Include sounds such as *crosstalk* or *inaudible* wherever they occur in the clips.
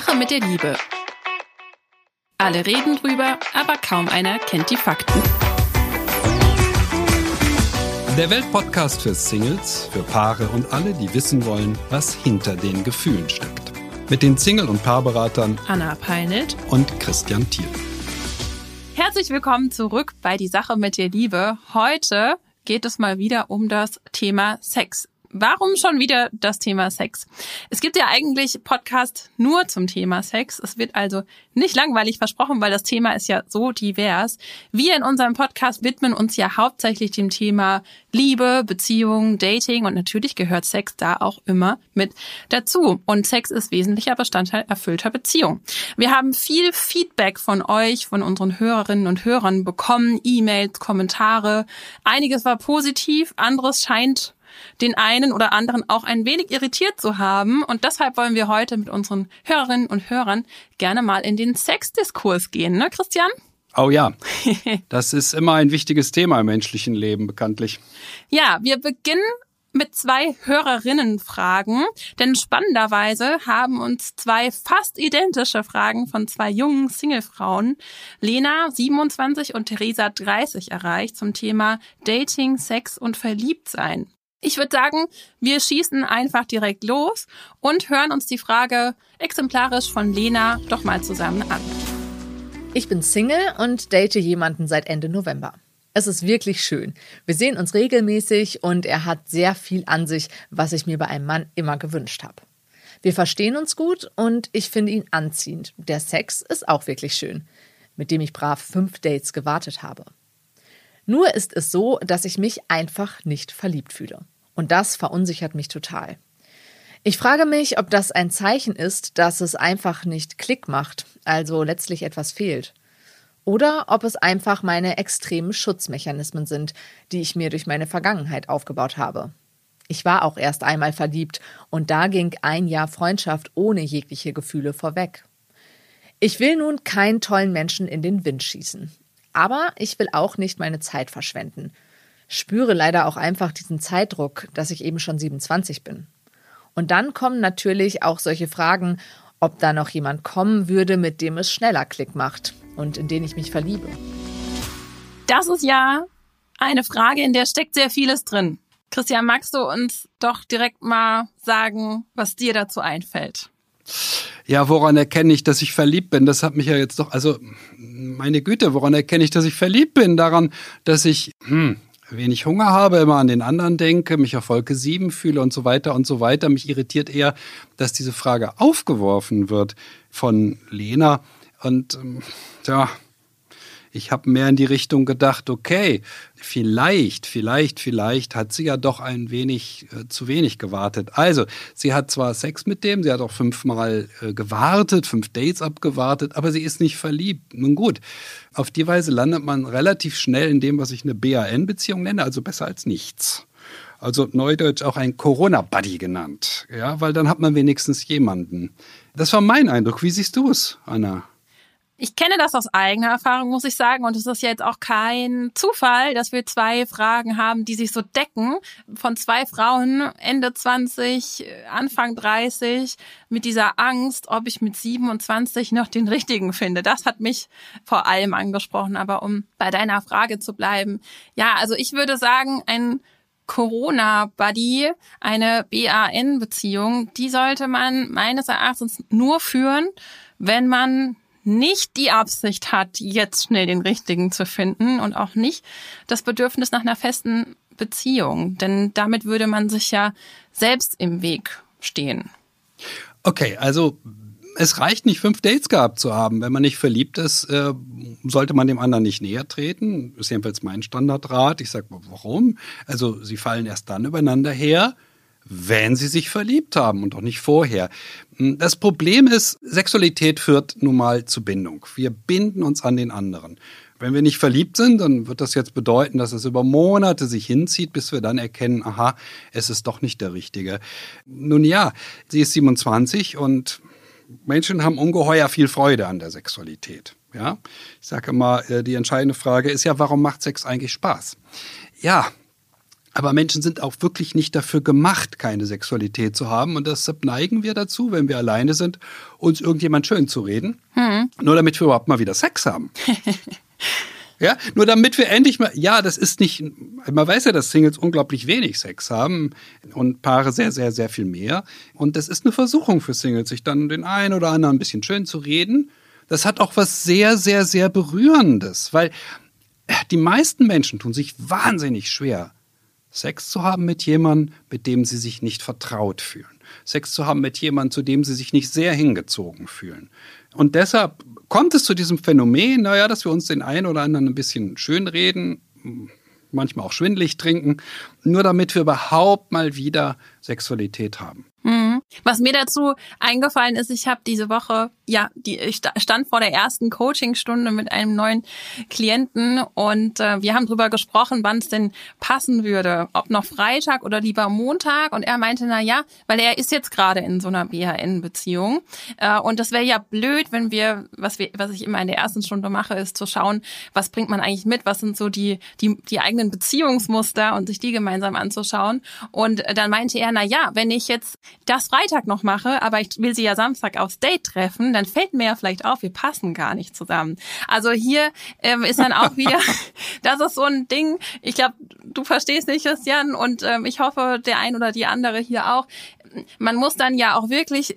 Sache mit der Liebe. Alle reden drüber, aber kaum einer kennt die Fakten. Der Weltpodcast für Singles, für Paare und alle, die wissen wollen, was hinter den Gefühlen steckt. Mit den Single- und Paarberatern Anna Peinelt und Christian Thiel. Herzlich willkommen zurück bei Die Sache mit der Liebe. Heute geht es mal wieder um das Thema Sex. Warum schon wieder das Thema Sex? Es gibt ja eigentlich Podcast nur zum Thema Sex. Es wird also nicht langweilig versprochen, weil das Thema ist ja so divers. Wir in unserem Podcast widmen uns ja hauptsächlich dem Thema Liebe, Beziehung, Dating und natürlich gehört Sex da auch immer mit dazu. Und Sex ist wesentlicher Bestandteil erfüllter Beziehung. Wir haben viel Feedback von euch, von unseren Hörerinnen und Hörern bekommen, E-Mails, Kommentare. Einiges war positiv, anderes scheint den einen oder anderen auch ein wenig irritiert zu haben. Und deshalb wollen wir heute mit unseren Hörerinnen und Hörern gerne mal in den Sexdiskurs gehen, ne, Christian? *laughs* Oh ja, das ist immer ein wichtiges Thema im menschlichen Leben, bekanntlich. Ja, wir beginnen mit zwei Hörerinnenfragen, denn spannenderweise haben uns zwei fast identische Fragen von zwei jungen Singlefrauen, Lena 27 und Theresa 30 erreicht zum Thema Dating, Sex und Verliebtsein. Ich würde sagen, wir schießen einfach direkt los und hören uns die Frage exemplarisch von Lena doch mal zusammen an. Ich bin Single und date jemanden seit Ende November. Es ist wirklich schön. Wir sehen uns regelmäßig und er hat sehr viel an sich, was ich mir bei einem Mann immer gewünscht habe. Wir verstehen uns gut und ich finde ihn anziehend. Der Sex ist auch wirklich schön, mit dem ich brav fünf Dates gewartet habe. Nur ist es so, dass ich mich einfach nicht verliebt fühle. Und das verunsichert mich total. Ich frage mich, ob das ein Zeichen ist, dass es einfach nicht Klick macht, also letztlich etwas fehlt. Oder ob es einfach meine extremen Schutzmechanismen sind, die ich mir durch meine Vergangenheit aufgebaut habe. Ich war auch erst einmal verliebt und da ging ein Jahr Freundschaft ohne jegliche Gefühle vorweg. Ich will nun keinen tollen Menschen in den Wind schießen. Aber ich will auch nicht meine Zeit verschwenden spüre leider auch einfach diesen Zeitdruck, dass ich eben schon 27 bin. Und dann kommen natürlich auch solche Fragen, ob da noch jemand kommen würde, mit dem es schneller Klick macht und in den ich mich verliebe. Das ist ja eine Frage, in der steckt sehr vieles drin. Christian, magst du uns doch direkt mal sagen, was dir dazu einfällt? Ja, woran erkenne ich, dass ich verliebt bin? Das hat mich ja jetzt doch, also meine Güte, woran erkenne ich, dass ich verliebt bin? Daran, dass ich, hm, wenig Hunger habe, immer an den anderen denke, mich auf Wolke 7 fühle und so weiter und so weiter. Mich irritiert eher, dass diese Frage aufgeworfen wird von Lena. Und ähm, ja, ich habe mehr in die Richtung gedacht, okay, vielleicht, vielleicht, vielleicht hat sie ja doch ein wenig äh, zu wenig gewartet. Also, sie hat zwar Sex mit dem, sie hat auch fünfmal äh, gewartet, fünf Dates abgewartet, aber sie ist nicht verliebt. Nun gut, auf die Weise landet man relativ schnell in dem, was ich eine BAN-Beziehung nenne, also besser als nichts. Also neudeutsch auch ein Corona-Buddy genannt. Ja, weil dann hat man wenigstens jemanden. Das war mein Eindruck. Wie siehst du es, Anna? Ich kenne das aus eigener Erfahrung, muss ich sagen. Und es ist jetzt auch kein Zufall, dass wir zwei Fragen haben, die sich so decken. Von zwei Frauen, Ende 20, Anfang 30, mit dieser Angst, ob ich mit 27 noch den richtigen finde. Das hat mich vor allem angesprochen. Aber um bei deiner Frage zu bleiben. Ja, also ich würde sagen, ein Corona-Buddy, eine BAN-Beziehung, die sollte man meines Erachtens nur führen, wenn man nicht die Absicht hat, jetzt schnell den richtigen zu finden und auch nicht das Bedürfnis nach einer festen Beziehung. Denn damit würde man sich ja selbst im Weg stehen. Okay, also es reicht nicht, fünf Dates gehabt zu haben. Wenn man nicht verliebt ist, äh, sollte man dem anderen nicht näher treten. Ist jedenfalls mein Standardrat. Ich sage, warum? Also sie fallen erst dann übereinander her, wenn sie sich verliebt haben und auch nicht vorher. Hm, das Problem ist, Sexualität führt nun mal zu Bindung. Wir binden uns an den anderen. Wenn wir nicht verliebt sind, dann wird das jetzt bedeuten, dass es über Monate sich hinzieht, bis wir dann erkennen, aha, es ist doch nicht der Richtige. Nun ja, sie ist 27 und Menschen haben ungeheuer viel Freude an der Sexualität. Ja, ich sage immer, äh, die entscheidende Frage ist ja, warum macht Sex eigentlich Spaß? Ja, Aber Menschen sind auch wirklich nicht dafür gemacht, keine Sexualität zu haben. Und deshalb neigen wir dazu, wenn wir alleine sind, uns irgendjemand schön zu reden. Hm. Nur damit wir überhaupt mal wieder Sex haben. *laughs* Ja, nur damit wir endlich mal, ja, das ist nicht, man weiß ja, dass Singles unglaublich wenig Sex haben und Paare sehr, sehr, sehr viel mehr. Und das ist eine Versuchung für Singles, sich dann den einen oder anderen ein bisschen schön zu reden. Das hat auch was sehr, sehr, sehr Berührendes, weil die meisten Menschen tun sich wahnsinnig schwer, Sex zu haben mit jemandem, mit dem sie sich nicht vertraut fühlen. Sex zu haben mit jemandem, zu dem sie sich nicht sehr hingezogen fühlen. Und deshalb kommt es zu diesem Phänomen, naja, dass wir uns den einen oder anderen ein bisschen schönreden, manchmal auch schwindlig trinken, nur damit wir überhaupt mal wieder Sexualität haben. Mhm. Was mir dazu eingefallen ist, ich habe diese Woche, ja, die, ich stand vor der ersten Coachingstunde mit einem neuen Klienten und äh, wir haben drüber gesprochen, wann es denn passen würde, ob noch Freitag oder lieber Montag. Und er meinte, na ja, weil er ist jetzt gerade in so einer BHN-Beziehung äh, und das wäre ja blöd, wenn wir, was wir, was ich immer in der ersten Stunde mache, ist zu schauen, was bringt man eigentlich mit, was sind so die die die eigenen Beziehungsmuster und sich die gemeinsam anzuschauen. Und dann meinte er, na ja, wenn ich jetzt das Freitag noch mache, aber ich will sie ja Samstag aufs Date treffen, dann fällt mir ja vielleicht auf, wir passen gar nicht zusammen. Also hier ähm, ist dann auch wieder, *laughs* das ist so ein Ding, ich glaube, du verstehst nicht, Christian, und ähm, ich hoffe, der ein oder die andere hier auch. Man muss dann ja auch wirklich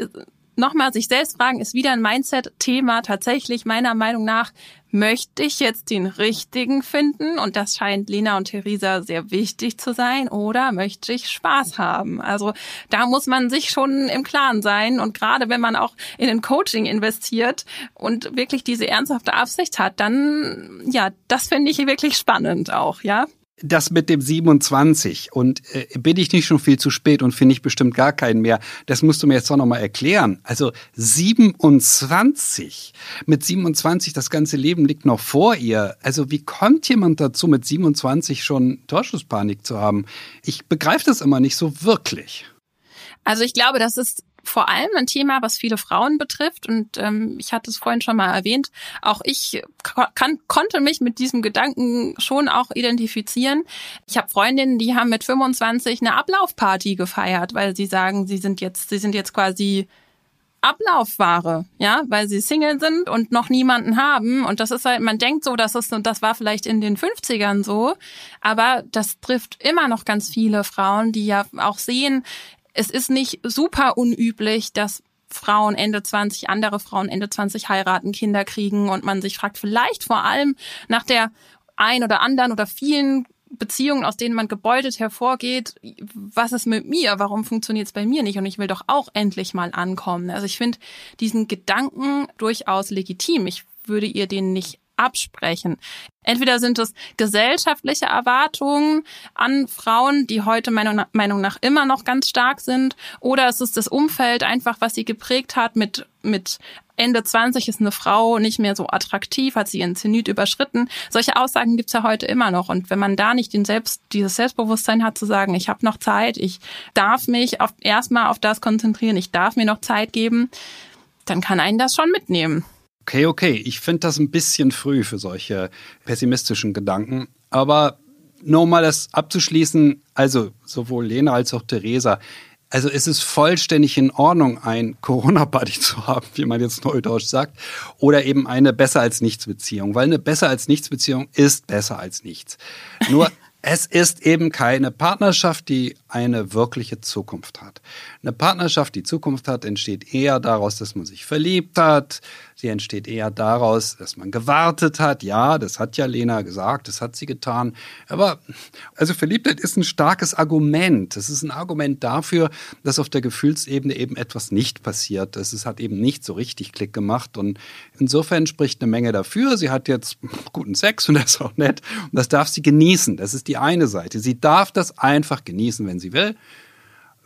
nochmal sich selbst fragen, ist wieder ein Mindset-Thema tatsächlich meiner Meinung nach, möchte ich jetzt den richtigen finden? Und das scheint Lena und Theresa sehr wichtig zu sein. Oder möchte ich Spaß haben? Also da muss man sich schon im Klaren sein. Und gerade wenn man auch in ein Coaching investiert und wirklich diese ernsthafte Absicht hat, dann, ja, das finde ich wirklich spannend auch, ja das mit dem 27 und äh, bin ich nicht schon viel zu spät und finde ich bestimmt gar keinen mehr. Das musst du mir jetzt doch nochmal erklären. Also 27. Mit 27, das ganze Leben liegt noch vor ihr. Also wie kommt jemand dazu, mit 27 schon Torschusspanik zu haben? Ich begreife das immer nicht so wirklich. Also ich glaube, das ist vor allem ein Thema, was viele Frauen betrifft. Und ähm, ich hatte es vorhin schon mal erwähnt. Auch ich kann, konnte mich mit diesem Gedanken schon auch identifizieren. Ich habe Freundinnen, die haben mit 25 eine Ablaufparty gefeiert, weil sie sagen, sie sind jetzt, sie sind jetzt quasi Ablaufware, ja, weil sie Single sind und noch niemanden haben. Und das ist halt, man denkt so, dass es, und das war vielleicht in den 50ern so, aber das trifft immer noch ganz viele Frauen, die ja auch sehen, es ist nicht super unüblich, dass Frauen Ende 20, andere Frauen Ende 20 heiraten, Kinder kriegen und man sich fragt, vielleicht vor allem nach der ein oder anderen oder vielen Beziehungen, aus denen man gebeutelt hervorgeht, was ist mit mir? Warum funktioniert es bei mir nicht? Und ich will doch auch endlich mal ankommen. Also ich finde diesen Gedanken durchaus legitim. Ich würde ihr den nicht absprechen. Entweder sind es gesellschaftliche Erwartungen an Frauen, die heute meiner Meinung nach immer noch ganz stark sind, oder es ist das Umfeld einfach, was sie geprägt hat mit, mit Ende 20 ist eine Frau nicht mehr so attraktiv, hat sie ihren Zenit überschritten. Solche Aussagen gibt's ja heute immer noch. Und wenn man da nicht den Selbst, dieses Selbstbewusstsein hat, zu sagen, ich habe noch Zeit, ich darf mich auf, erstmal auf das konzentrieren, ich darf mir noch Zeit geben, dann kann einen das schon mitnehmen. Okay, okay. Ich finde das ein bisschen früh für solche pessimistischen Gedanken. Aber nur mal das abzuschließen, also sowohl Lena als auch Theresa, also es ist vollständig in Ordnung, ein Corona-Buddy zu haben, wie man jetzt neudeutsch sagt, oder eben eine besser als nichts Beziehung, weil eine besser als nichts Beziehung ist besser als nichts. Nur *laughs* es ist eben keine Partnerschaft, die eine wirkliche Zukunft hat. Eine Partnerschaft, die Zukunft hat, entsteht eher daraus, dass man sich verliebt hat, Sie entsteht eher daraus, dass man gewartet hat. Ja, das hat ja Lena gesagt, das hat sie getan. Aber also Verliebtheit ist ein starkes Argument. Es ist ein Argument dafür, dass auf der Gefühlsebene eben etwas nicht passiert ist. Es hat eben nicht so richtig Klick gemacht. Und insofern spricht eine Menge dafür. Sie hat jetzt guten Sex und das ist auch nett. Und das darf sie genießen. Das ist die eine Seite. Sie darf das einfach genießen, wenn sie will.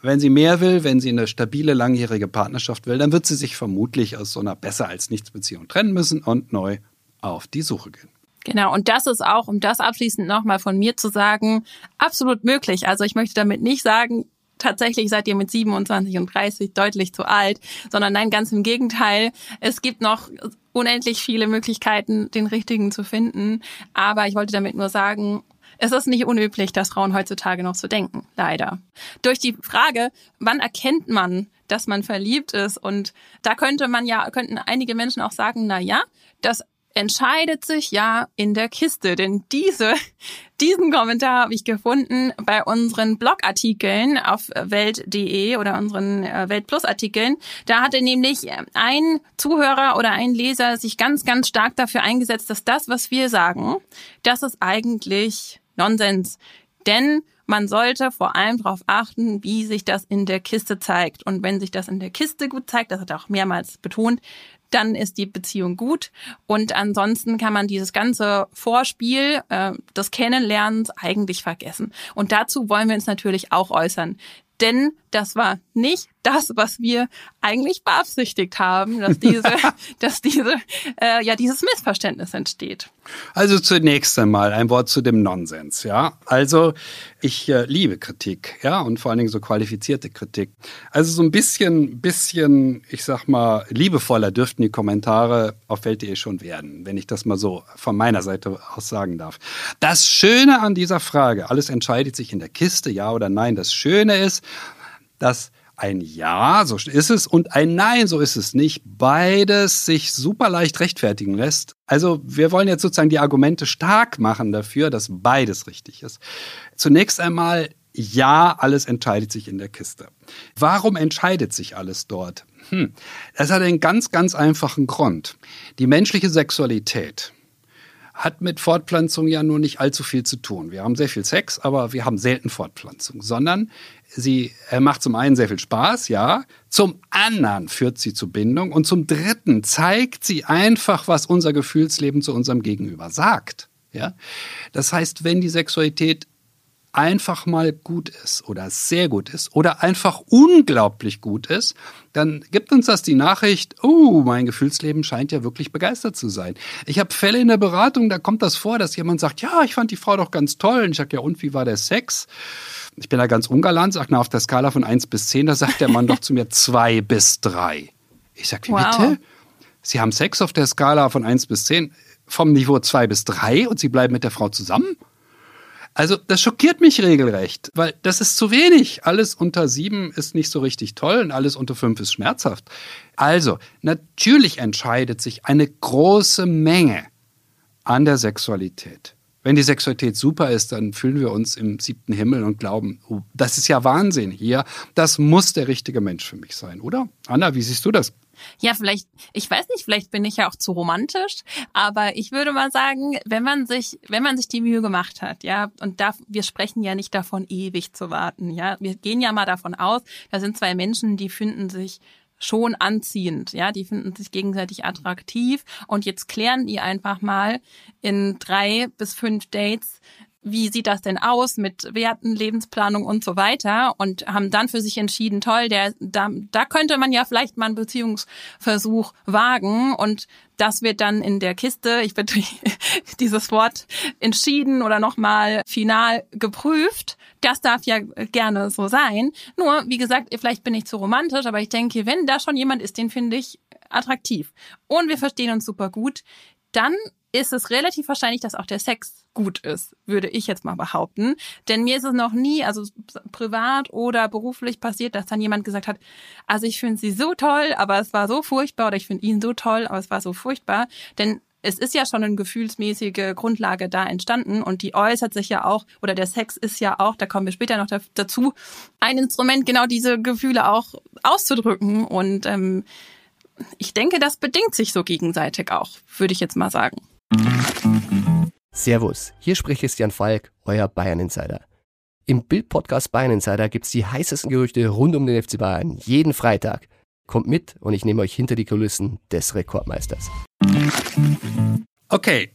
Wenn sie mehr will, wenn sie eine stabile, langjährige Partnerschaft will, dann wird sie sich vermutlich aus so einer besser als nichts Beziehung trennen müssen und neu auf die Suche gehen. Genau, und das ist auch, um das abschließend nochmal von mir zu sagen, absolut möglich. Also ich möchte damit nicht sagen, tatsächlich seid ihr mit 27 und 30 deutlich zu alt, sondern nein, ganz im Gegenteil. Es gibt noch unendlich viele Möglichkeiten, den richtigen zu finden. Aber ich wollte damit nur sagen, Es ist nicht unüblich, dass Frauen heutzutage noch so denken, leider. Durch die Frage, wann erkennt man, dass man verliebt ist und da könnte man ja, könnten einige Menschen auch sagen, na ja, das entscheidet sich ja in der Kiste. Denn diese, *laughs* diesen Kommentar habe ich gefunden bei unseren Blogartikeln auf welt.de oder unseren äh, Weltplus-Artikeln. Da hatte nämlich ein Zuhörer oder ein Leser sich ganz, ganz stark dafür eingesetzt, dass das, was wir sagen, das ist eigentlich Nonsens. Denn man sollte vor allem darauf achten, wie sich das in der Kiste zeigt. Und wenn sich das in der Kiste gut zeigt, das hat er auch mehrmals betont, dann ist die Beziehung gut. Und ansonsten kann man dieses ganze Vorspiel äh, des Kennenlernens eigentlich vergessen. Und dazu wollen wir uns natürlich auch äußern. Denn das war nicht das, was wir eigentlich beabsichtigt haben, dass diese, *laughs* dass diese, äh, ja, dieses Missverständnis entsteht. Also zunächst einmal ein Wort zu dem Nonsens, ja. Also ich äh, liebe Kritik, ja, und vor allen Dingen so qualifizierte Kritik. Also so ein bisschen, bisschen, ich sag mal, liebevoller dürften die Kommentare auf Welt.de schon werden, wenn ich das mal so von meiner Seite aus sagen darf. Das Schöne an dieser Frage, alles entscheidet sich in der Kiste, ja oder nein. Das Schöne ist, dass ein Ja, so ist es, und ein Nein, so ist es nicht, beides sich super leicht rechtfertigen lässt. Also wir wollen jetzt sozusagen die Argumente stark machen dafür, dass beides richtig ist. Zunächst einmal, ja, alles entscheidet sich in der Kiste. Warum entscheidet sich alles dort? Hm, das hat einen ganz, ganz einfachen Grund. Die menschliche Sexualität, hat mit Fortpflanzung ja nur nicht allzu viel zu tun. Wir haben sehr viel Sex, aber wir haben selten Fortpflanzung, sondern sie macht zum einen sehr viel Spaß, ja, zum anderen führt sie zu Bindung und zum dritten zeigt sie einfach, was unser Gefühlsleben zu unserem Gegenüber sagt. Ja? Das heißt, wenn die Sexualität einfach mal gut ist oder sehr gut ist oder einfach unglaublich gut ist, dann gibt uns das die Nachricht, oh, mein Gefühlsleben scheint ja wirklich begeistert zu sein. Ich habe Fälle in der Beratung, da kommt das vor, dass jemand sagt, ja, ich fand die Frau doch ganz toll. Und ich sage, ja, und wie war der Sex? Ich bin da ganz ungalant, sage, na, auf der Skala von eins bis zehn, da sagt der Mann doch zu mir *laughs* zwei bis drei. Ich sage, wie wow. bitte? Sie haben Sex auf der Skala von eins bis zehn vom Niveau zwei bis drei und Sie bleiben mit der Frau zusammen? Also das schockiert mich regelrecht, weil das ist zu wenig. Alles unter sieben ist nicht so richtig toll und alles unter fünf ist schmerzhaft. Also natürlich entscheidet sich eine große Menge an der Sexualität. Wenn die Sexualität super ist, dann fühlen wir uns im siebten Himmel und glauben, oh, das ist ja Wahnsinn hier. Das muss der richtige Mensch für mich sein, oder? Anna, wie siehst du das? Ja, vielleicht, ich weiß nicht, vielleicht bin ich ja auch zu romantisch, aber ich würde mal sagen, wenn man sich, wenn man sich die Mühe gemacht hat, ja, und da, wir sprechen ja nicht davon, ewig zu warten, ja, wir gehen ja mal davon aus, da sind zwei Menschen, die finden sich schon anziehend, ja, die finden sich gegenseitig attraktiv. Und jetzt klären die einfach mal in drei bis fünf Dates, wie sieht das denn aus mit Werten, Lebensplanung und so weiter und haben dann für sich entschieden, toll, der, da, da könnte man ja vielleicht mal einen Beziehungsversuch wagen und das wird dann in der Kiste, ich bitte *laughs* dieses Wort, entschieden oder nochmal final geprüft. Das darf ja gerne so sein. Nur, wie gesagt, vielleicht bin ich zu romantisch, aber ich denke, wenn da schon jemand ist, den finde ich attraktiv und wir verstehen uns super gut, dann ist es relativ wahrscheinlich, dass auch der Sex gut ist, würde ich jetzt mal behaupten. Denn mir ist es noch nie, also privat oder beruflich passiert, dass dann jemand gesagt hat, also ich finde sie so toll, aber es war so furchtbar oder ich finde ihn so toll, aber es war so furchtbar. Denn es ist ja schon eine gefühlsmäßige Grundlage da entstanden und die äußert sich ja auch, oder der Sex ist ja auch, da kommen wir später noch dazu, ein Instrument, genau diese Gefühle auch auszudrücken. Und ähm, ich denke, das bedingt sich so gegenseitig auch, würde ich jetzt mal sagen. Servus, hier spricht Christian Falk, euer Bayern Insider. Im Bild-Podcast Bayern Insider gibt's die heißesten Gerüchte rund um den FC Bayern jeden Freitag. Kommt mit und ich nehme euch hinter die Kulissen des Rekordmeisters. Okay,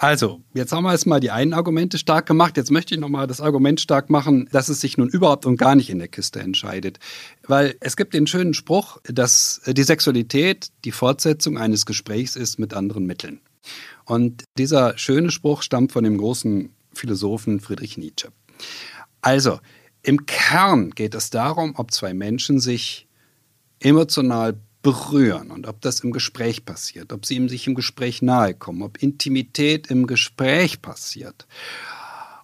also, jetzt haben wir erstmal die einen Argumente stark gemacht. Jetzt möchte ich nochmal das Argument stark machen, dass es sich nun überhaupt und gar nicht in der Kiste entscheidet. Weil es gibt den schönen Spruch, dass die Sexualität die Fortsetzung eines Gesprächs ist mit anderen Mitteln. Und dieser schöne Spruch stammt von dem großen Philosophen Friedrich Nietzsche. Also, im Kern geht es darum, ob zwei Menschen sich emotional berühren und ob das im Gespräch passiert, ob sie sich im Gespräch nahe kommen, ob Intimität im Gespräch passiert.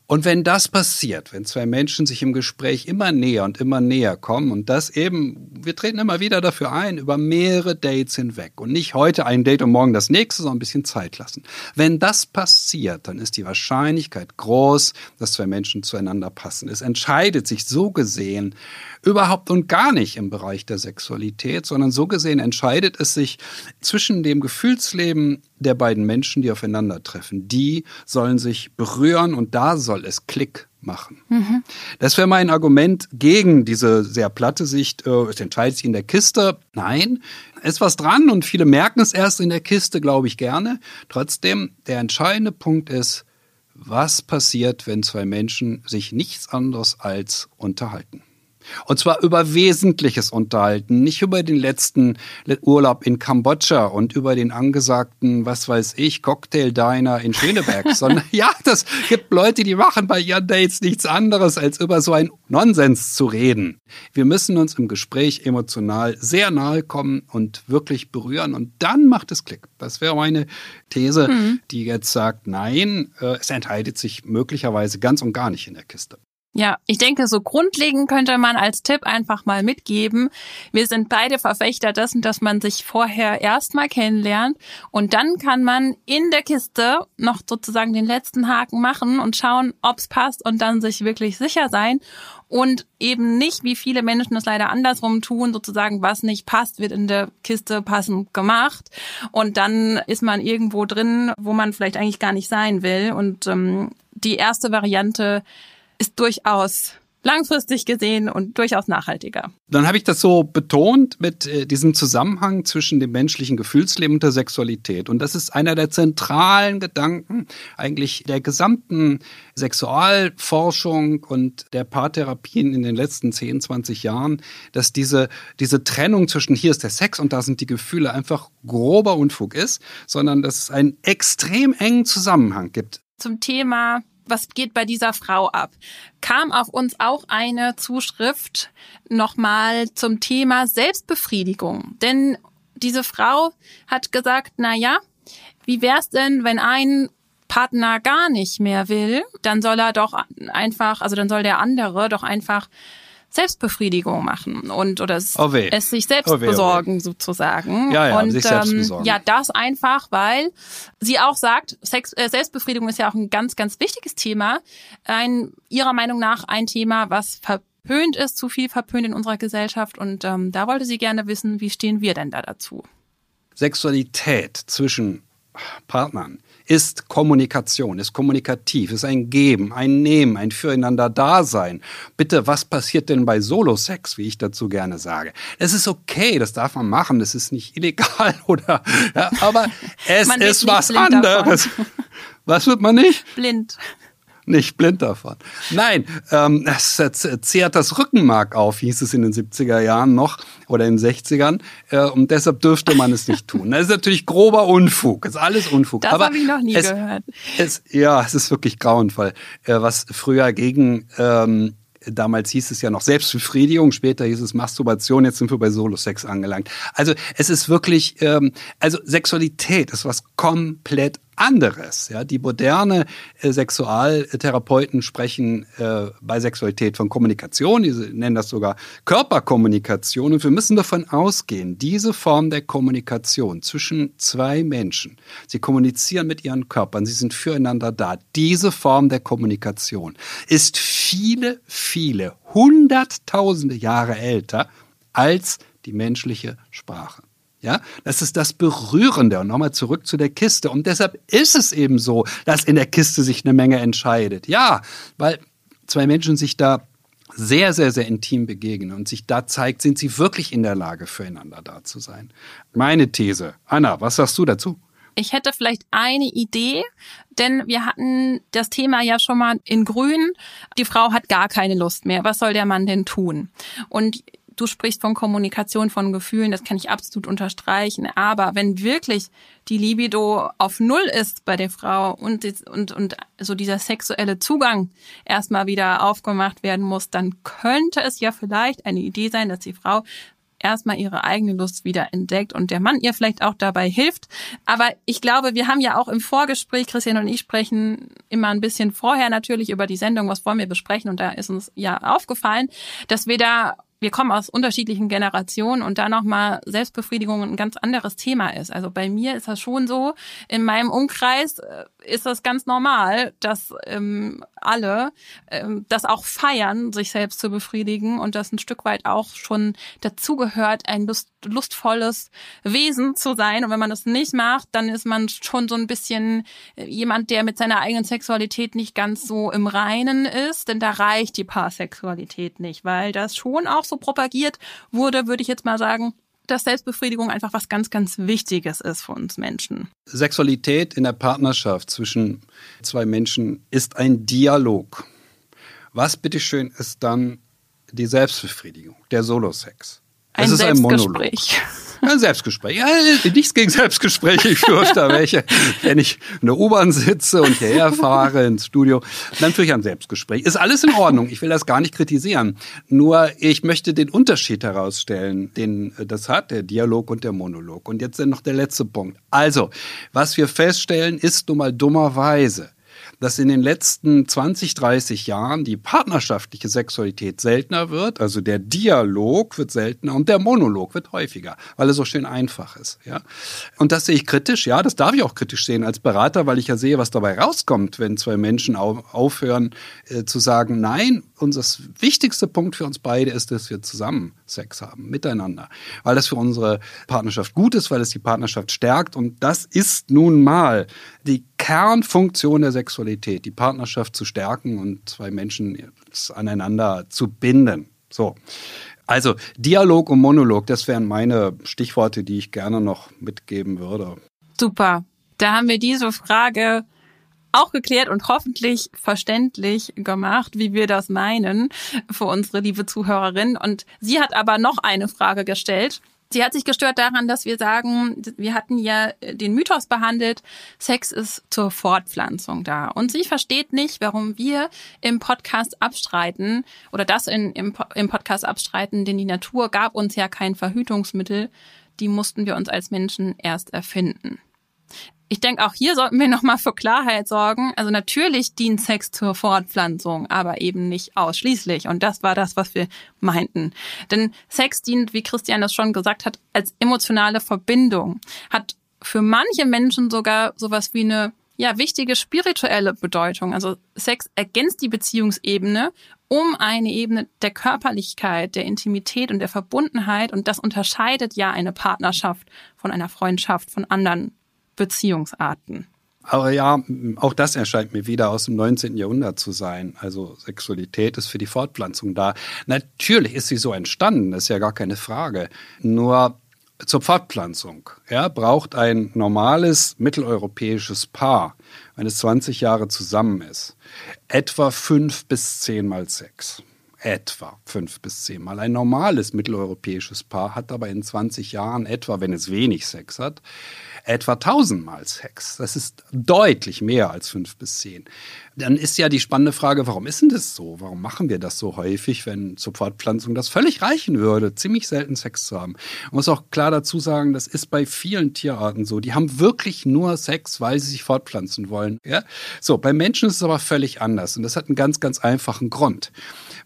Und wenn das passiert, wenn zwei Menschen sich im Gespräch immer näher und immer näher kommen und das eben, wir treten immer wieder dafür ein, über mehrere Dates hinweg und nicht heute ein Date und morgen das nächste, sondern ein bisschen Zeit lassen. Wenn das passiert, dann ist die Wahrscheinlichkeit groß, dass zwei Menschen zueinander passen. Es entscheidet sich so gesehen überhaupt und gar nicht im Bereich der Sexualität, sondern so gesehen entscheidet es sich zwischen dem Gefühlsleben der beiden Menschen, die aufeinandertreffen. Die sollen sich berühren und da soll es Klick machen. Mhm. Das wäre mein Argument gegen diese sehr platte Sicht, äh, es entscheidet sich in der Kiste. Nein, ist was dran und viele merken es erst in der Kiste, glaube ich gerne. Trotzdem, der entscheidende Punkt ist, was passiert, wenn zwei Menschen sich nichts anderes als unterhalten. Und zwar über Wesentliches unterhalten, nicht über den letzten Urlaub in Kambodscha und über den angesagten, was weiß ich, Cocktail-Diner in Schöneberg, *laughs* sondern ja, das gibt Leute, die machen bei ihren Dates nichts anderes, als über so ein Nonsens zu reden. Wir müssen uns im Gespräch emotional sehr nahe kommen und wirklich berühren und dann macht es Klick. Das wäre meine These, mhm. die jetzt sagt, nein, äh, es entscheidet sich möglicherweise ganz und gar nicht in der Kiste. Ja, ich denke, so grundlegend könnte man als Tipp einfach mal mitgeben. Wir sind beide Verfechter dessen, dass man sich vorher erstmal kennenlernt und dann kann man in der Kiste noch sozusagen den letzten Haken machen und schauen, ob's passt und dann sich wirklich sicher sein und eben nicht, wie viele Menschen es leider andersrum tun, sozusagen, was nicht passt, wird in der Kiste passend gemacht und dann ist man irgendwo drin, wo man vielleicht eigentlich gar nicht sein will und ähm, die erste Variante ist durchaus langfristig gesehen und durchaus nachhaltiger. Dann habe ich das so betont mit äh, diesem Zusammenhang zwischen dem menschlichen Gefühlsleben und der Sexualität. Und das ist einer der zentralen Gedanken eigentlich der gesamten Sexualforschung und der Paartherapien in den letzten 10, 20 Jahren, dass diese, diese Trennung zwischen hier ist der Sex und da sind die Gefühle einfach grober Unfug ist, sondern dass es einen extrem engen Zusammenhang gibt. Zum Thema was geht bei dieser Frau ab? Kam auf uns auch eine Zuschrift nochmal zum Thema Selbstbefriedigung. Denn diese Frau hat gesagt, na ja, wie wär's denn, wenn ein Partner gar nicht mehr will, dann soll er doch einfach, also dann soll der andere doch einfach Selbstbefriedigung machen und oder es, oh es sich selbst oh weh, besorgen oh sozusagen. Ja, ja, und sich selbst ähm, besorgen. ja, das einfach, weil sie auch sagt, Sex, äh, Selbstbefriedigung ist ja auch ein ganz, ganz wichtiges Thema. Ein ihrer Meinung nach ein Thema, was verpönt ist, zu viel verpönt in unserer Gesellschaft. Und ähm, da wollte sie gerne wissen, wie stehen wir denn da dazu? Sexualität zwischen Partnern ist Kommunikation, ist kommunikativ, ist ein Geben, ein Nehmen, ein Füreinander-Dasein. Bitte, was passiert denn bei Solo-Sex, wie ich dazu gerne sage? Es ist okay, das darf man machen, das ist nicht illegal *laughs* oder, ja, aber es ist was anderes. Davon. Was wird man nicht? Blind nicht blind davon. Nein, ähm, es zehrt das Rückenmark auf, hieß es in den 70er Jahren noch oder in den 60ern. Äh, und deshalb dürfte man es nicht tun. Das ist natürlich grober Unfug. Das ist alles Unfug. Das habe ich noch nie es, gehört. Es, ja, es ist wirklich grauenvoll. Äh, was früher gegen ähm, Damals hieß es ja noch Selbstbefriedigung, später hieß es Masturbation, jetzt sind wir bei Solo-Sex angelangt. Also es ist wirklich, ähm, also Sexualität ist was komplett anderes. Ja, die moderne äh, Sexualtherapeuten sprechen äh, bei Sexualität von Kommunikation, die nennen das sogar Körperkommunikation. Und wir müssen davon ausgehen, diese Form der Kommunikation zwischen zwei Menschen, sie kommunizieren mit ihren Körpern, sie sind füreinander da. Diese Form der Kommunikation ist viele, viele, hunderttausende Jahre älter als die menschliche Sprache. Ja, das ist das Berührende. Und nochmal zurück zu der Kiste. Und deshalb ist es eben so, dass in der Kiste sich eine Menge entscheidet. Ja, weil zwei Menschen sich da sehr, sehr, sehr intim begegnen und sich da zeigt, sind sie wirklich in der Lage, füreinander da zu sein. Meine These. Anna, was sagst du dazu? Ich hätte vielleicht eine Idee, denn wir hatten das Thema ja schon mal in Grün. Die Frau hat gar keine Lust mehr. Was soll der Mann denn tun? Und du sprichst von Kommunikation von Gefühlen, das kann ich absolut unterstreichen. Aber wenn wirklich die Libido auf Null ist bei der Frau und, und, und so dieser sexuelle Zugang erstmal wieder aufgemacht werden muss, dann könnte es ja vielleicht eine Idee sein, dass die Frau erstmal ihre eigene Lust wieder entdeckt und der Mann ihr vielleicht auch dabei hilft. Aber ich glaube, wir haben ja auch im Vorgespräch, Christian und ich sprechen immer ein bisschen vorher natürlich über die Sendung, was wollen wir besprechen und da ist uns ja aufgefallen, dass wir da wir kommen aus unterschiedlichen Generationen und da nochmal Selbstbefriedigung ein ganz anderes Thema ist. Also bei mir ist das schon so, in meinem Umkreis äh, ist das ganz normal, dass ähm, alle ähm, das auch feiern, sich selbst zu befriedigen und das ein Stück weit auch schon dazugehört, ein lust, lustvolles Wesen zu sein. Und wenn man das nicht macht, dann ist man schon so ein bisschen äh, jemand, der mit seiner eigenen Sexualität nicht ganz so im Reinen ist, denn da reicht die Paarsexualität nicht, weil das schon auch so so propagiert wurde, würde ich jetzt mal sagen, dass Selbstbefriedigung einfach was ganz, ganz Wichtiges ist für uns Menschen. Sexualität in der Partnerschaft zwischen zwei Menschen ist ein Dialog. Was bitteschön ist dann die Selbstbefriedigung, der Solosex? Ein ist ein Monolog. Ein Selbstgespräch. Ja, nichts gegen Selbstgespräche. Ich führe öfter *laughs* welche, wenn ich in der U-Bahn sitze und hierher fahre ins Studio. Dann führe ich ein Selbstgespräch. Ist alles in Ordnung. Ich will das gar nicht kritisieren. Nur ich möchte den Unterschied herausstellen, den das hat, der Dialog und der Monolog. Und jetzt noch der letzte Punkt. Also, was wir feststellen, ist nun mal dummerweise, dass in den letzten 20, 30 Jahren die partnerschaftliche Sexualität seltener wird, also der Dialog wird seltener und der Monolog wird häufiger, weil er so schön einfach ist. Ja? Und das sehe ich kritisch, ja, das darf ich auch kritisch sehen als Berater, weil ich ja sehe, was dabei rauskommt, wenn zwei Menschen aufhören äh, zu sagen, nein, unser wichtigste Punkt für uns beide ist, dass wir zusammen Sex haben, miteinander, weil das für unsere Partnerschaft gut ist, weil es die Partnerschaft stärkt und das ist nun mal die Kernfunktion der Sexualität, die Partnerschaft zu stärken und zwei Menschen aneinander zu binden. So. Also Dialog und Monolog, das wären meine Stichworte, die ich gerne noch mitgeben würde. Super. Da haben wir diese Frage auch geklärt und hoffentlich verständlich gemacht, wie wir das meinen für unsere liebe Zuhörerin. Und sie hat aber noch eine Frage gestellt. Sie hat sich gestört daran, dass wir sagen, wir hatten ja den Mythos behandelt, Sex ist zur Fortpflanzung da. Und sie versteht nicht, warum wir im Podcast abstreiten oder das in, im, im Podcast abstreiten, denn die Natur gab uns ja kein Verhütungsmittel. Die mussten wir uns als Menschen erst erfinden. Ich denke, auch hier sollten wir nochmal für Klarheit sorgen. Also natürlich dient Sex zur Fortpflanzung, aber eben nicht ausschließlich. Und das war das, was wir meinten. Denn Sex dient, wie Christian das schon gesagt hat, als emotionale Verbindung. Hat für manche Menschen sogar sowas wie eine ja, wichtige spirituelle Bedeutung. Also Sex ergänzt die Beziehungsebene um eine Ebene der Körperlichkeit, der Intimität und der Verbundenheit. Und das unterscheidet ja eine Partnerschaft von einer Freundschaft, von anderen Beziehungsarten. Aber ja, auch das erscheint mir wieder aus dem 19. Jahrhundert zu sein. Also Sexualität ist für die Fortpflanzung da. Natürlich ist sie so entstanden, ist ja gar keine Frage. Nur zur Fortpflanzung ja, braucht ein normales mitteleuropäisches Paar, wenn es 20 Jahre zusammen ist, etwa fünf bis zehnmal Sex etwa fünf bis zehnmal. Ein normales mitteleuropäisches Paar hat aber in 20 Jahren etwa, wenn es wenig Sex hat, etwa tausendmal Sex. Das ist deutlich mehr als fünf bis zehn. Dann ist ja die spannende Frage, warum ist denn das so? Warum machen wir das so häufig, wenn zur Fortpflanzung das völlig reichen würde, ziemlich selten Sex zu haben? Man muss auch klar dazu sagen, das ist bei vielen Tierarten so. Die haben wirklich nur Sex, weil sie sich fortpflanzen wollen. Ja? So, bei Menschen ist es aber völlig anders. Und das hat einen ganz, ganz einfachen Grund.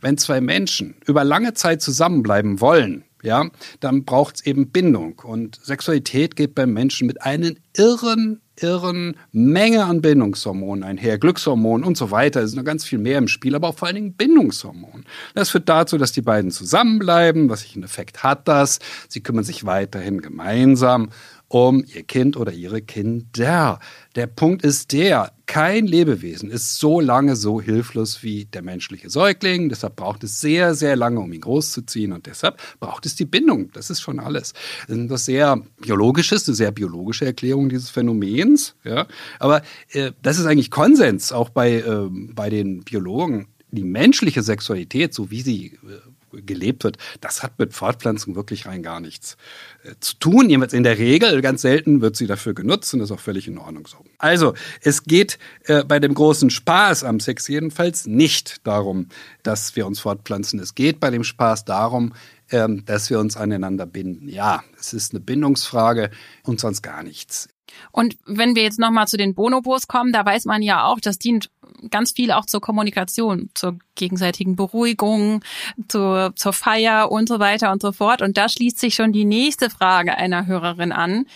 Wenn zwei Menschen über lange Zeit zusammenbleiben wollen, ja, dann braucht es eben Bindung. Und Sexualität geht beim Menschen mit einer irren, irren Menge an Bindungshormonen einher, Glückshormonen und so weiter. Es ist noch ganz viel mehr im Spiel, aber auch vor allen Dingen Bindungshormonen. Das führt dazu, dass die beiden zusammenbleiben. Was ich einen Effekt hat das? Sie kümmern sich weiterhin gemeinsam um ihr Kind oder ihre Kinder. Der Punkt ist der, kein Lebewesen ist so lange so hilflos wie der menschliche Säugling. Deshalb braucht es sehr, sehr lange, um ihn großzuziehen. Und deshalb braucht es die Bindung. Das ist schon alles. Das ist etwas sehr Biologisches, eine sehr biologische Erklärung dieses Phänomens. Ja. Aber äh, das ist eigentlich Konsens, auch bei, äh, bei den Biologen. Die menschliche Sexualität, so wie sie äh, gelebt wird, das hat mit Fortpflanzung wirklich rein gar nichts äh, zu tun. Jedenfalls in der Regel, ganz selten wird sie dafür genutzt und ist auch völlig in Ordnung so. Also, es geht äh, bei dem großen Spaß am Sex jedenfalls nicht darum, dass wir uns fortpflanzen. Es geht bei dem Spaß darum, ähm, dass wir uns aneinander binden. Ja, es ist eine Bindungsfrage und sonst gar nichts. Und wenn wir jetzt nochmal zu den Bonobos kommen, da weiß man ja auch, das dient ganz viel auch zur Kommunikation, zur gegenseitigen Beruhigung, zur, zur Feier und so weiter und so fort. Und da schließt sich schon die nächste Frage einer Hörerin an,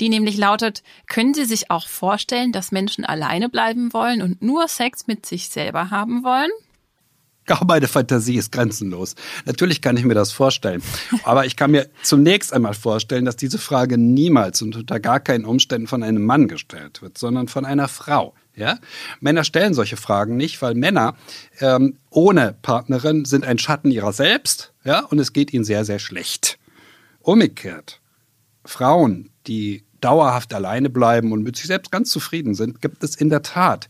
die nämlich lautet, können Sie sich auch vorstellen, dass Menschen alleine bleiben wollen und nur Sex mit sich selber haben wollen? *laughs* Auch meine Fantasie ist grenzenlos. Natürlich kann ich mir das vorstellen. Aber ich kann mir zunächst einmal vorstellen, dass diese Frage niemals und unter gar keinen Umständen von einem Mann gestellt wird, sondern von einer Frau. Ja? Männer stellen solche Fragen nicht, weil Männer ähm, ohne Partnerin sind ein Schatten ihrer selbst ja? und es geht ihnen sehr, sehr schlecht. Umgekehrt, Frauen, die dauerhaft alleine bleiben und mit sich selbst ganz zufrieden sind, gibt es in der Tat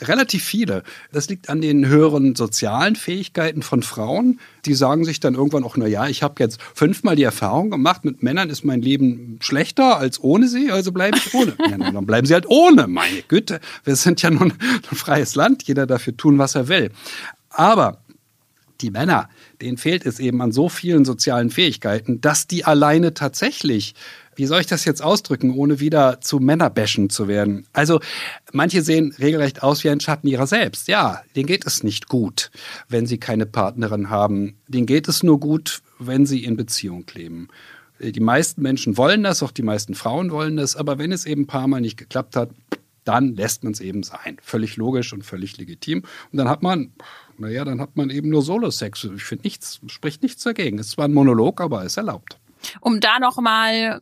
relativ viele. Das liegt an den höheren sozialen Fähigkeiten von Frauen. Die sagen sich dann irgendwann auch, na ja, ich habe jetzt fünfmal die Erfahrung gemacht, mit Männern ist mein Leben schlechter als ohne sie, also bleibe ich ohne. ja, dann bleiben sie halt ohne, meine Güte. Wir sind ja nun ein freies Land, jeder dafür tun, was er will. Aber die Männer, denen fehlt es eben an so vielen sozialen Fähigkeiten, dass die alleine tatsächlich wie soll ich das jetzt ausdrücken, ohne wieder zu Männerbäschen zu werden? Also, manche sehen regelrecht aus wie ein Schatten ihrer selbst. Ja, denen geht es nicht gut, wenn sie keine Partnerin haben. Denen geht es nur gut, wenn sie in Beziehung leben. Die meisten Menschen wollen das, auch die meisten Frauen wollen das, aber wenn es eben ein paar Mal nicht geklappt hat, dann lässt man es eben sein. Völlig logisch und völlig legitim. Und dann hat man, naja, dann hat man eben nur Solo-Sex. Ich finde nichts, spricht nichts dagegen. Es ist zwar ein Monolog, aber ist erlaubt. Um da nochmal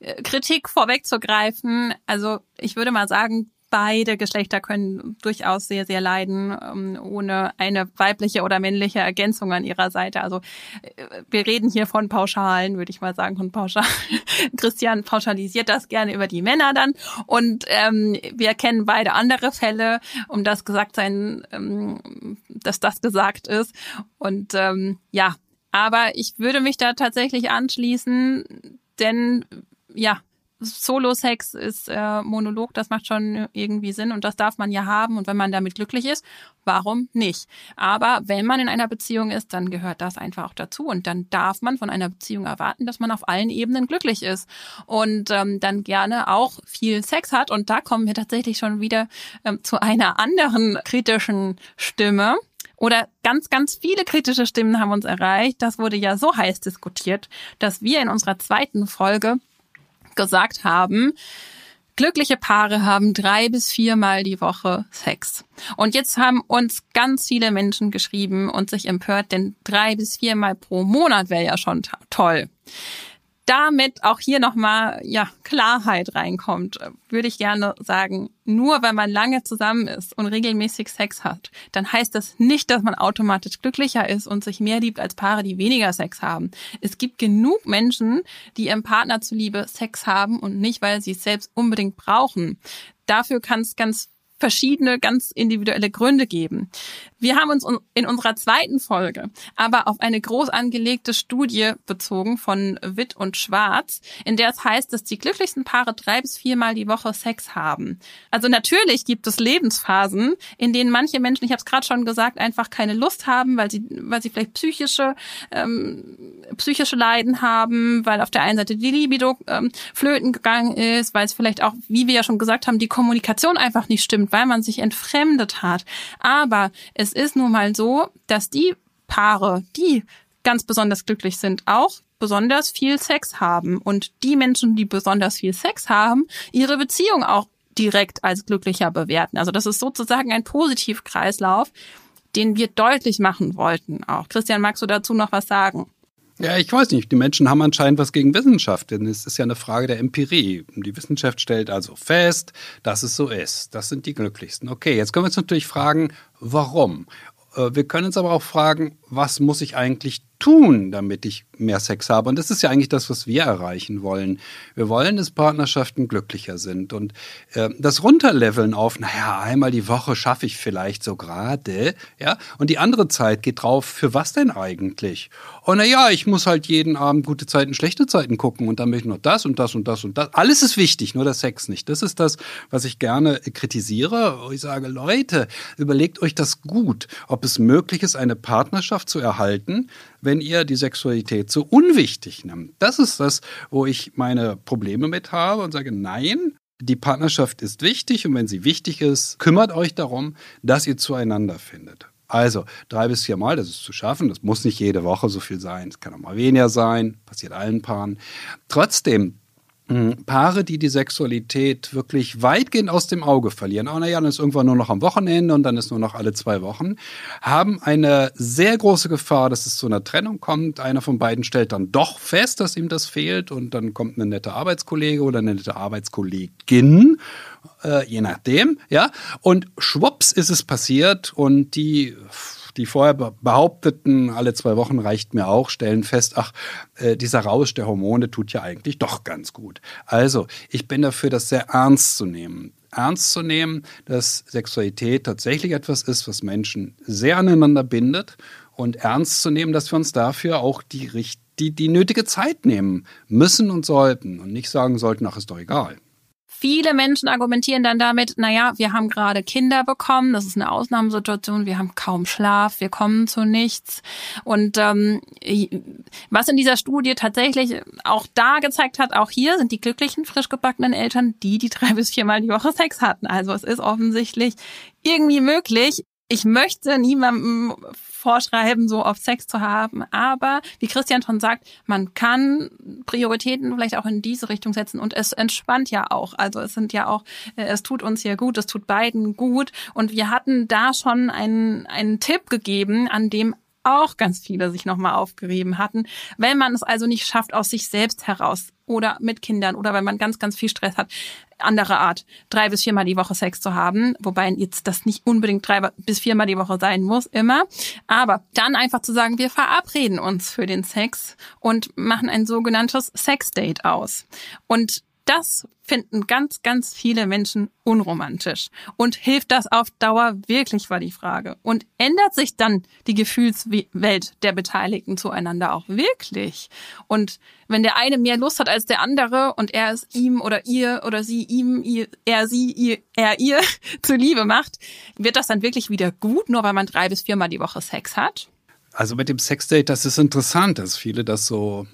äh, Kritik vorwegzugreifen, also ich würde mal sagen, beide Geschlechter können durchaus sehr, sehr leiden, ähm, ohne eine weibliche oder männliche Ergänzung an ihrer Seite. Also äh, wir reden hier von Pauschalen, würde ich mal sagen, von Pauschal. *laughs* Christian pauschalisiert das gerne über die Männer dann. Und ähm, wir kennen beide andere Fälle, um das gesagt sein, ähm, dass das gesagt ist. Und ähm, ja, aber ich würde mich da tatsächlich anschließen, denn ja, Solo-Sex ist äh, Monolog, das macht schon irgendwie Sinn und das darf man ja haben und wenn man damit glücklich ist, warum nicht? Aber wenn man in einer Beziehung ist, dann gehört das einfach auch dazu und dann darf man von einer Beziehung erwarten, dass man auf allen Ebenen glücklich ist und ähm, dann gerne auch viel Sex hat und da kommen wir tatsächlich schon wieder ähm, zu einer anderen kritischen Stimme oder ganz, ganz viele kritische Stimmen haben uns erreicht. Das wurde ja so heiß diskutiert, dass wir in unserer zweiten Folge gesagt haben, Glückliche Paare haben drei bis viermal die Woche Sex. Und jetzt haben uns ganz viele Menschen geschrieben und sich empört, denn drei bis viermal pro Monat wäre ja schon toll damit auch hier nochmal ja, Klarheit reinkommt, würde ich gerne sagen, nur weil man lange zusammen ist und regelmäßig Sex hat, dann heißt das nicht, dass man automatisch glücklicher ist und sich mehr liebt als Paare, die weniger Sex haben. Es gibt genug Menschen, die ihrem Partner zuliebe Sex haben und nicht, weil sie es selbst unbedingt brauchen. Dafür kann es ganz verschiedene ganz individuelle Gründe geben. Wir haben uns in unserer zweiten Folge aber auf eine groß angelegte Studie bezogen von Witt und Schwarz, in der es heißt, dass die glücklichsten Paare drei bis viermal die Woche Sex haben. Also natürlich gibt es Lebensphasen, in denen manche Menschen, ich habe es gerade schon gesagt, einfach keine Lust haben, weil sie, weil sie vielleicht psychische, ähm, psychische Leiden haben, weil auf der einen Seite die Libido ähm, flöten gegangen ist, weil es vielleicht auch, wie wir ja schon gesagt haben, die Kommunikation einfach nicht stimmt, weil man sich entfremdet hat. Aber es ist nun mal so, dass die Paare, die ganz besonders glücklich sind, auch besonders viel Sex haben und die Menschen, die besonders viel Sex haben, ihre Beziehung auch direkt als glücklicher bewerten. Also das ist sozusagen ein Positivkreislauf, den wir deutlich machen wollten auch. Christian, magst du dazu noch was sagen? Ja, ich weiß nicht. Die Menschen haben anscheinend was gegen Wissenschaft, denn es ist ja eine Frage der Empirie. Die Wissenschaft stellt also fest, dass es so ist. Das sind die Glücklichsten. Okay, jetzt können wir uns natürlich fragen, warum? Äh, wir können uns aber auch fragen, was muss ich eigentlich tun, damit ich mehr Sex habe? Und das ist ja eigentlich das, was wir erreichen wollen. Wir wollen, dass Partnerschaften glücklicher sind. Und äh, das Runterleveln auf, naja, einmal die Woche schaffe ich vielleicht so gerade, ja, und die andere Zeit geht drauf, für was denn eigentlich? Und naja, ich muss halt jeden Abend gute Zeiten, schlechte Zeiten gucken und dann möchte ich noch das und das und das und das. Alles ist wichtig, nur der Sex nicht. Das ist das, was ich gerne kritisiere. Ich sage, Leute, überlegt euch das gut, ob es möglich ist, eine Partnerschaft zu erhalten, wenn ihr die Sexualität so unwichtig nimmt. Das ist das, wo ich meine Probleme mit habe und sage, nein, die Partnerschaft ist wichtig und wenn sie wichtig ist, kümmert euch darum, dass ihr zueinander findet. Also drei bis vier Mal, das ist zu schaffen. Das muss nicht jede Woche so viel sein. Es kann auch mal weniger sein, passiert allen Paaren. Trotzdem Paare, die die Sexualität wirklich weitgehend aus dem Auge verlieren, oh naja, dann ist irgendwann nur noch am Wochenende und dann ist nur noch alle zwei Wochen, haben eine sehr große Gefahr, dass es zu einer Trennung kommt. Einer von beiden stellt dann doch fest, dass ihm das fehlt und dann kommt eine nette Arbeitskollege oder eine nette Arbeitskollegin, äh, je nachdem, ja, und schwupps ist es passiert und die die vorher behaupteten, alle zwei Wochen reicht mir auch, stellen fest, ach, äh, dieser Rausch der Hormone tut ja eigentlich doch ganz gut. Also, ich bin dafür, das sehr ernst zu nehmen ernst zu nehmen, dass Sexualität tatsächlich etwas ist, was Menschen sehr aneinander bindet und ernst zu nehmen, dass wir uns dafür auch die, die, die nötige Zeit nehmen müssen und sollten und nicht sagen sollten, ach, ist doch egal. Viele Menschen argumentieren dann damit, naja, wir haben gerade Kinder bekommen, das ist eine Ausnahmesituation, wir haben kaum Schlaf, wir kommen zu nichts. Und ähm, was in dieser Studie tatsächlich auch da gezeigt hat, auch hier sind die glücklichen, frisch gebackenen Eltern die, die drei *laughs* bis viermal die Woche Sex hatten. Also es ist offensichtlich irgendwie möglich. Ich möchte niemandem vorschreiben, so oft Sex zu haben. Aber wie Christian schon sagt, man kann Prioritäten vielleicht auch in diese Richtung setzen und es entspannt ja auch. Also es sind ja auch, äh, es tut uns ja gut, es tut beiden gut. Und wir hatten da schon einen, einen Tipp gegeben, an dem auch ganz viele sich nochmal aufgerieben hatten. Wenn man es also nicht schafft, aus sich selbst heraus oder mit Kindern oder wenn man ganz, ganz viel Stress hat, andere Art, drei bis viermal die Woche Sex zu haben, wobei jetzt das nicht unbedingt drei bis viermal die Woche sein muss, immer. Aber dann einfach zu sagen, wir verabreden uns für den Sex und machen ein sogenanntes Sex-Date aus. Und das finden ganz, ganz viele Menschen unromantisch. Und hilft das auf Dauer wirklich, war die Frage. Und ändert sich dann die Gefühlswelt der Beteiligten zueinander auch wirklich? Und wenn der eine mehr Lust hat als der andere und er es ihm oder ihr oder sie ihm, ihr, er sie, ihr, er ihr *laughs* zuliebe macht, wird das dann wirklich wieder gut, nur weil man drei bis viermal die Woche Sex hat? Also mit dem Sexdate, das ist interessant, dass viele das so,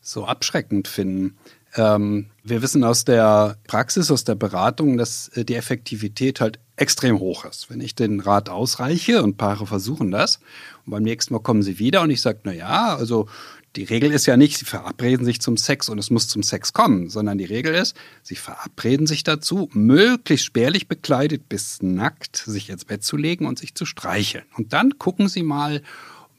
so abschreckend finden. Ähm, wir wissen aus der Praxis, aus der Beratung, dass äh, die Effektivität halt extrem hoch ist. Wenn ich den Rat ausreiche und Paare versuchen das und beim nächsten Mal kommen sie wieder und ich sage, na ja, also die Regel ist ja nicht, sie verabreden sich zum Sex und es muss zum Sex kommen, sondern die Regel ist, sie verabreden sich dazu, möglichst spärlich bekleidet bis nackt sich ins Bett zu legen und sich zu streicheln. Und dann gucken sie mal,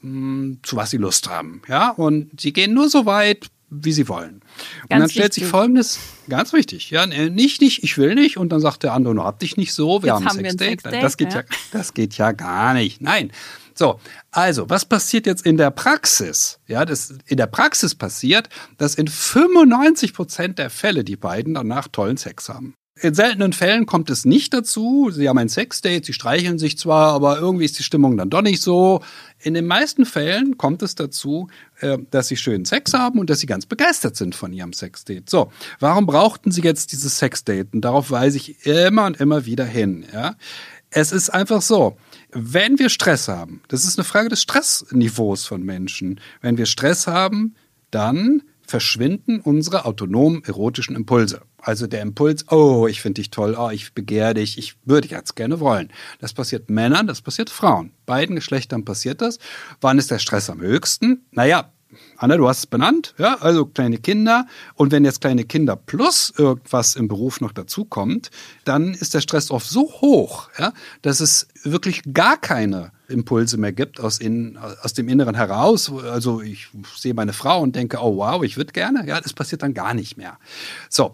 hm, zu was sie Lust haben. Ja, und sie gehen nur so weit, wie sie wollen. Ganz und dann stellt wichtig. sich folgendes, ganz wichtig, ja, nicht, nicht, ich will nicht, und dann sagt der andere, nur hab dich nicht so, wir Jetzt haben, haben Sex Date. Sex das geht ja. ja, das geht ja gar nicht. Nein. So, also, was passiert jetzt in der Praxis? Ja, das in der Praxis passiert, dass in 95 Prozent der Fälle die beiden danach tollen Sex haben. In seltenen Fällen kommt es nicht dazu. Sie haben ein Sexdate, sie streicheln sich zwar, aber irgendwie ist die Stimmung dann doch nicht so. In den meisten Fällen kommt es dazu, äh, dass sie schönen Sex haben und dass sie ganz begeistert sind von ihrem Sexdate. So, warum brauchten sie jetzt dieses Sexdate? Und darauf weise ich immer und immer wieder hin. Ja? Es ist einfach so, wenn wir Stress haben, das ist eine Frage des Stressniveaus von Menschen. Wenn wir Stress haben, dann verschwinden unsere autonomen erotischen Impulse. Also der Impuls, oh, ich finde dich toll, oh, ich begehre dich, ich würde jetzt gerne wollen. Das passiert Männern, das passiert Frauen. Beiden Geschlechtern passiert das. Wann ist der Stress am höchsten? Naja, Anna, du hast es benannt, ja, also kleine Kinder. Und wenn jetzt kleine Kinder plus irgendwas im Beruf noch dazukommt, dann ist der Stress oft so hoch, ja, dass es wirklich gar keine Impulse mehr gibt aus, innen, aus dem Inneren heraus. Also ich sehe meine Frau und denke, oh wow, ich würde gerne. Ja, das passiert dann gar nicht mehr. So,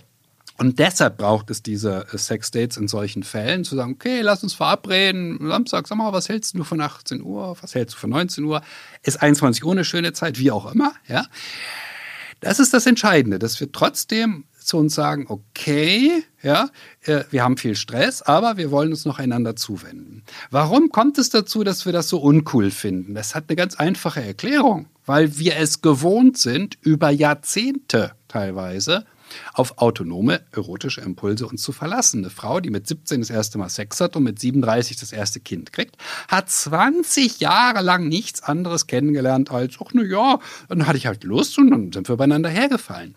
Und deshalb braucht es diese äh, Sexdates in solchen Fällen, zu sagen, okay, lass uns verabreden, Samstag, sag mal, was hältst du von 18 Uhr, was hältst du von 19 Uhr? Ist 21 Uhr eine schöne Zeit, wie auch immer, ja. Das ist das Entscheidende, dass wir trotzdem zu uns sagen, okay, ja, äh, wir haben viel Stress, aber wir wollen uns noch einander zuwenden. Warum kommt es dazu, dass wir das so uncool finden? Das hat eine ganz einfache Erklärung, weil wir es gewohnt sind, über Jahrzehnte teilweise auf autonome erotische Impulse uns zu verlassen. Eine Frau, die mit 17 das erste Mal Sex hat und mit 37 das erste Kind kriegt, hat 20 Jahre lang nichts anderes kennengelernt als, ach na ja, dann hatte ich halt Lust und dann sind wir beieinander hergefallen.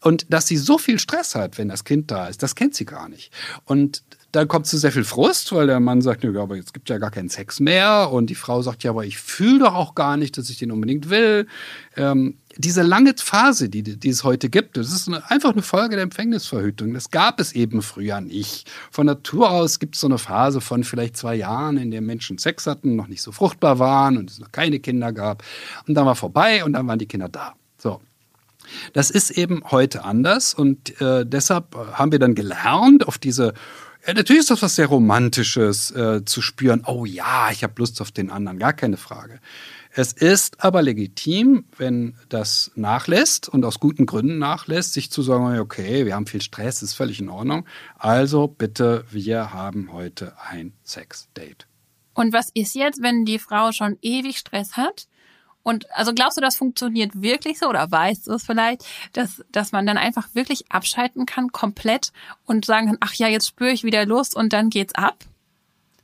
Und dass sie so viel Stress hat, wenn das Kind da ist, das kennt sie gar nicht. Und dann kommt zu sehr viel Frust, weil der Mann sagt, ja, aber jetzt gibt ja gar keinen Sex mehr. Und die Frau sagt, ja, aber ich fühle doch auch gar nicht, dass ich den unbedingt will. Ähm, diese lange Phase, die, die es heute gibt, das ist eine, einfach eine Folge der Empfängnisverhütung. Das gab es eben früher nicht. Von Natur aus gibt es so eine Phase von vielleicht zwei Jahren, in der Menschen Sex hatten, noch nicht so fruchtbar waren und es noch keine Kinder gab. Und dann war vorbei und dann waren die Kinder da. So. Das ist eben heute anders und äh, deshalb haben wir dann gelernt, auf diese ja, natürlich ist das was sehr Romantisches äh, zu spüren. Oh ja, ich habe Lust auf den anderen, gar keine Frage. Es ist aber legitim, wenn das nachlässt und aus guten Gründen nachlässt, sich zu sagen, okay, wir haben viel Stress, ist völlig in Ordnung. Also bitte, wir haben heute ein Sex-Date. Und was ist jetzt, wenn die Frau schon ewig Stress hat und also glaubst du, das funktioniert wirklich so oder weißt du es vielleicht, dass, dass man dann einfach wirklich abschalten kann, komplett und sagen kann, ach ja, jetzt spüre ich wieder Lust und dann geht's ab?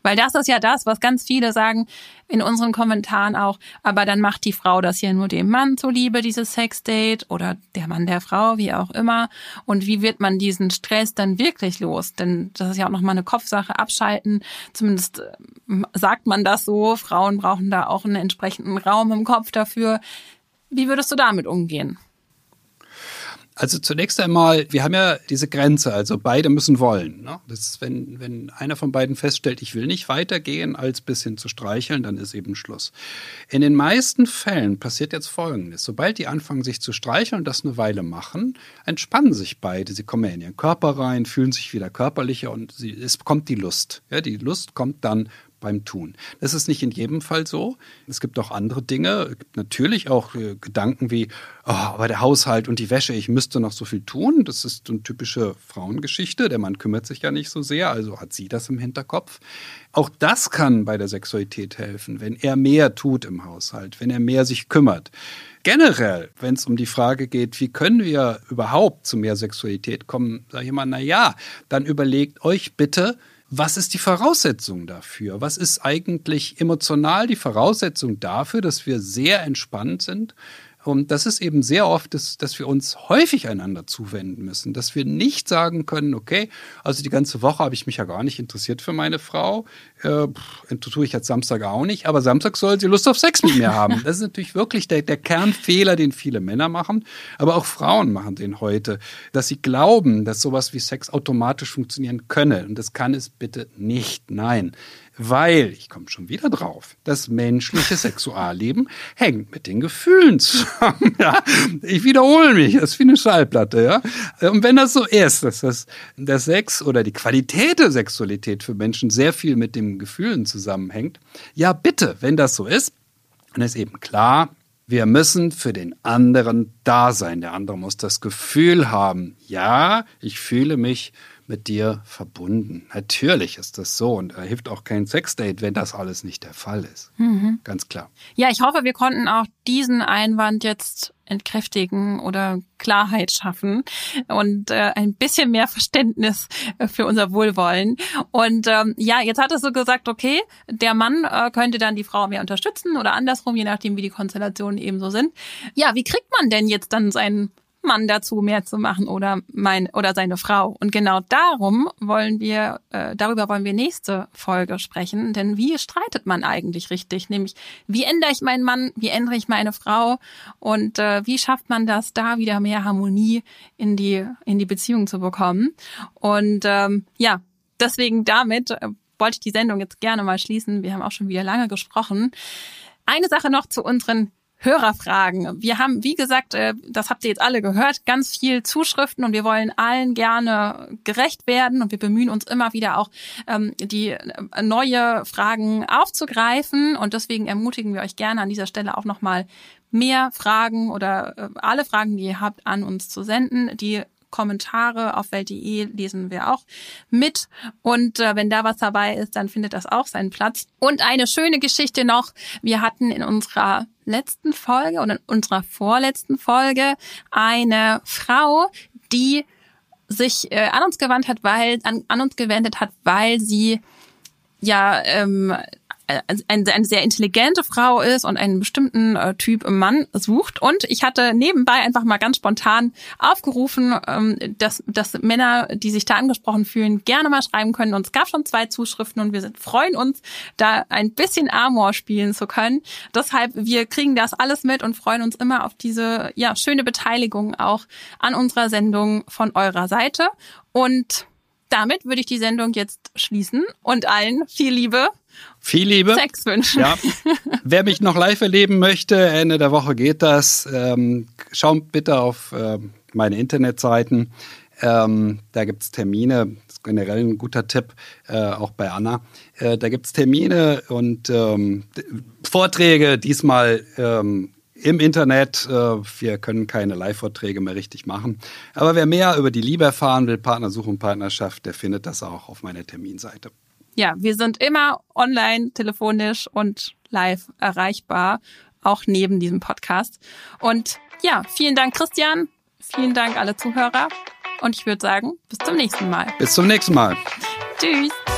Weil das ist ja das, was ganz viele sagen in unseren Kommentaren auch, aber dann macht die Frau das ja nur dem Mann zuliebe, dieses Sexdate oder der Mann der Frau, wie auch immer. Und wie wird man diesen Stress dann wirklich los? Denn das ist ja auch nochmal eine Kopfsache, abschalten. Zumindest ähm, sagt man das so. Frauen brauchen da auch einen entsprechenden Raum im Kopf dafür. Wie würdest du damit umgehen? Also zunächst einmal, wir haben ja diese Grenze, also beide müssen wollen. Ne? Das ist, wenn, wenn einer von beiden feststellt, ich will nicht weitergehen, als bis hin zu streicheln, dann ist eben Schluss. In den meisten Fällen passiert jetzt Folgendes. Sobald die anfangen, sich zu streicheln und das eine Weile machen, entspannen sich beide. Sie kommen in ihren Körper rein, fühlen sich wieder körperlicher und sie, es kommt die Lust. Ja, die Lust kommt dann beim Tun. Das ist nicht in jedem Fall so. Es gibt auch andere Dinge. Es gibt natürlich auch äh, Gedanken wie, oh, aber der Haushalt und die Wäsche, ich müsste noch so viel tun. Das ist eine typische Frauengeschichte. Der Mann kümmert sich ja nicht so sehr, also hat sie das im Hinterkopf. Auch das kann bei der Sexualität helfen, wenn er mehr tut im Haushalt, wenn er mehr sich kümmert. Generell, wenn es um die Frage geht, wie können wir überhaupt zu mehr Sexualität kommen, sage ich mal, na ja, dann überlegt euch bitte, was ist die Voraussetzung dafür? Was ist eigentlich emotional die Voraussetzung dafür, dass wir sehr entspannt sind, und das ist eben sehr oft, dass, dass wir uns häufig einander zuwenden müssen, dass wir nicht sagen können, okay, also die ganze Woche habe ich mich ja gar nicht interessiert für meine Frau, äh, tue ich jetzt Samstag auch nicht, aber Samstag soll sie Lust auf Sex mit mir haben. Das ist natürlich wirklich der, der Kernfehler, den viele Männer machen, aber auch Frauen machen den heute, dass sie glauben, dass sowas wie Sex automatisch funktionieren könne. Und das kann es bitte nicht. Nein weil, ich komme schon wieder drauf, das menschliche *laughs* Sexualleben hängt mit den Gefühlen zusammen. Ja? Ich wiederhole mich, das ist wie eine Schallplatte. Ja? Und wenn das so ist, dass das, der Sex oder die Qualität der Sexualität für Menschen sehr viel mit den Gefühlen zusammenhängt, ja bitte, wenn das so ist, dann ist eben klar, wir müssen für den anderen da sein. Der andere muss das Gefühl haben, ja, ich fühle mich mit dir verbunden. Natürlich ist das so und er hilft auch kein Sexdate, wenn das alles nicht der Fall ist. Mhm. Ganz klar. Ja, ich hoffe, wir konnten auch diesen Einwand jetzt entkräftigen oder Klarheit schaffen und äh, ein bisschen mehr Verständnis äh, für unser Wohlwollen. Und ähm, ja, jetzt hattest du gesagt, okay, der Mann äh, könnte dann die Frau mehr unterstützen oder andersrum, je nachdem, wie die Konstellationen eben so sind. Ja, wie kriegt man denn jetzt dann seinen Mann dazu, mehr zu machen oder mein oder seine Frau. Und genau darum wollen wir, äh, darüber wollen wir nächste Folge sprechen. Denn wie streitet man eigentlich richtig? Nämlich, wie ändere ich meinen Mann, wie ändere ich meine Frau und äh, wie schafft man das, da wieder mehr Harmonie in die in die Beziehung zu bekommen? Und ähm, ja, deswegen damit äh, wollte ich die Sendung jetzt gerne mal schließen. Wir haben auch schon wieder lange gesprochen. Eine Sache noch zu unseren Hörerfragen. Wir haben, wie gesagt, äh, das habt ihr jetzt alle gehört, ganz viel Zuschriften und wir wollen allen gerne gerecht werden und wir bemühen uns immer wieder auch, ähm, die äh, neue Fragen aufzugreifen und deswegen ermutigen wir euch gerne an dieser Stelle auch nochmal mehr Fragen oder äh, alle Fragen, die ihr habt, an uns zu senden. Die Kommentare auf welt.de lesen wir auch mit. Und äh, wenn da was dabei ist, dann findet das auch seinen Platz. Und eine schöne Geschichte noch. Wir hatten in unserer letzten Folge oder in unserer vorletzten Folge eine Frau, die sich äh, an uns gewandt hat, weil an, an uns gewendet hat, weil sie ja ähm, äh, eine, eine sehr intelligente Frau ist und einen bestimmten äh, Typ Mann sucht. Und ich hatte nebenbei einfach mal ganz spontan aufgerufen, ähm, dass, dass Männer, die sich da angesprochen fühlen, gerne mal schreiben können. Und es gab schon zwei Zuschriften und wir sind, freuen uns, da ein bisschen Amor spielen zu können. Deshalb, wir kriegen das alles mit und freuen uns immer auf diese ja, schöne Beteiligung auch an unserer Sendung von eurer Seite. Und damit würde ich die Sendung jetzt schließen und allen viel Liebe viel Liebe. Sex wünschen. Ja. Wer mich noch live erleben möchte, Ende der Woche geht das. Ähm, schaut bitte auf ähm, meine Internetseiten. Ähm, da gibt's Termine, das ist generell ein guter Tipp, äh, auch bei Anna. Äh, da gibt's Termine und ähm, Vorträge, diesmal ähm, im Internet. Äh, wir können keine Live-Vorträge mehr richtig machen. Aber wer mehr über die Liebe erfahren will, Partnersuche und Partnerschaft, der findet das auch auf meiner Terminseite ja, wir sind immer online, telefonisch und live erreichbar, auch neben diesem Podcast. Und ja, vielen Dank, Christian. Vielen Dank, alle Zuhörer. Und ich würde sagen, bis zum nächsten Mal. Bis zum nächsten Mal. Tschüss.